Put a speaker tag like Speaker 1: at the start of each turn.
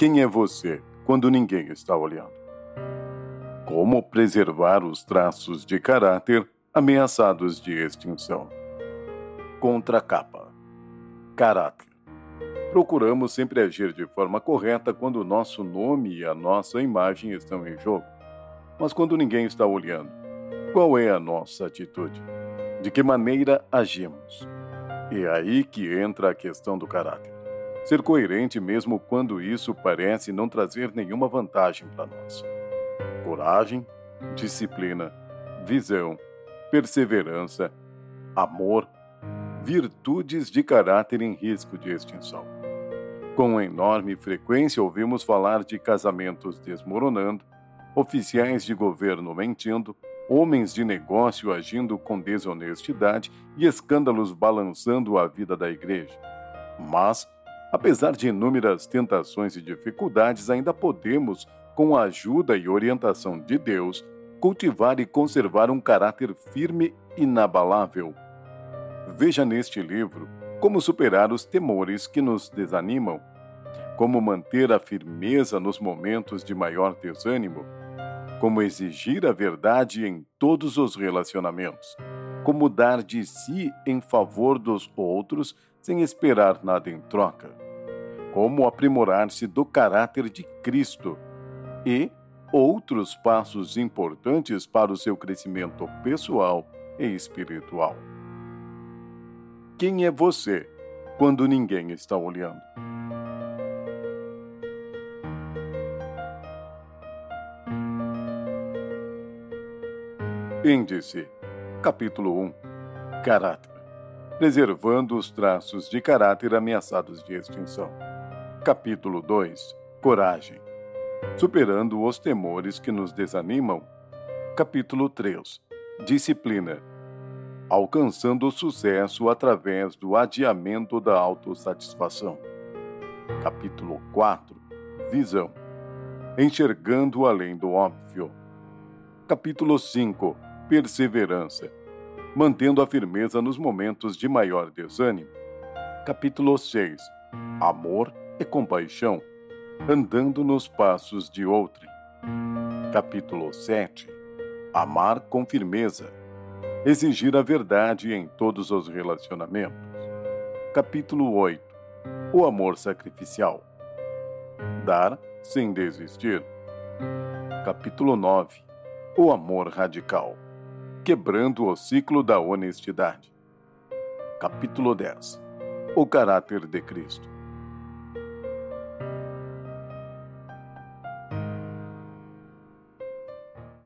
Speaker 1: Quem é você quando ninguém está olhando? Como preservar os traços de caráter ameaçados de extinção? Contracapa. Caráter. Procuramos sempre agir de forma correta quando o nosso nome e a nossa imagem estão em jogo. Mas quando ninguém está olhando, qual é a nossa atitude? De que maneira agimos? É aí que entra a questão do caráter. Ser coerente mesmo quando isso parece não trazer nenhuma vantagem para nós. Coragem, disciplina, visão, perseverança, amor, virtudes de caráter em risco de extinção. Com enorme frequência ouvimos falar de casamentos desmoronando, oficiais de governo mentindo, homens de negócio agindo com desonestidade e escândalos balançando a vida da igreja. Mas Apesar de inúmeras tentações e dificuldades, ainda podemos, com a ajuda e orientação de Deus, cultivar e conservar um caráter firme e inabalável. Veja neste livro como superar os temores que nos desanimam, como manter a firmeza nos momentos de maior desânimo, como exigir a verdade em todos os relacionamentos, como dar de si em favor dos outros sem esperar nada em troca como aprimorar-se do caráter de Cristo e outros passos importantes para o seu crescimento pessoal e espiritual. Quem é você quando ninguém está olhando? Índice, capítulo 1 Caráter. Preservando os traços de caráter ameaçados de extinção. Capítulo 2 Coragem. Superando os temores que nos desanimam. Capítulo 3 Disciplina. Alcançando o sucesso através do adiamento da autossatisfação. Capítulo 4 Visão. Enxergando além do óbvio. Capítulo 5 Perseverança Mantendo a firmeza nos momentos de maior desânimo. Capítulo 6 Amor e compaixão, andando nos passos de outrem. Capítulo 7 Amar com firmeza, exigir a verdade em todos os relacionamentos. Capítulo 8 O amor sacrificial, dar sem desistir. Capítulo 9 O amor radical, quebrando o ciclo da honestidade. Capítulo 10 O caráter de Cristo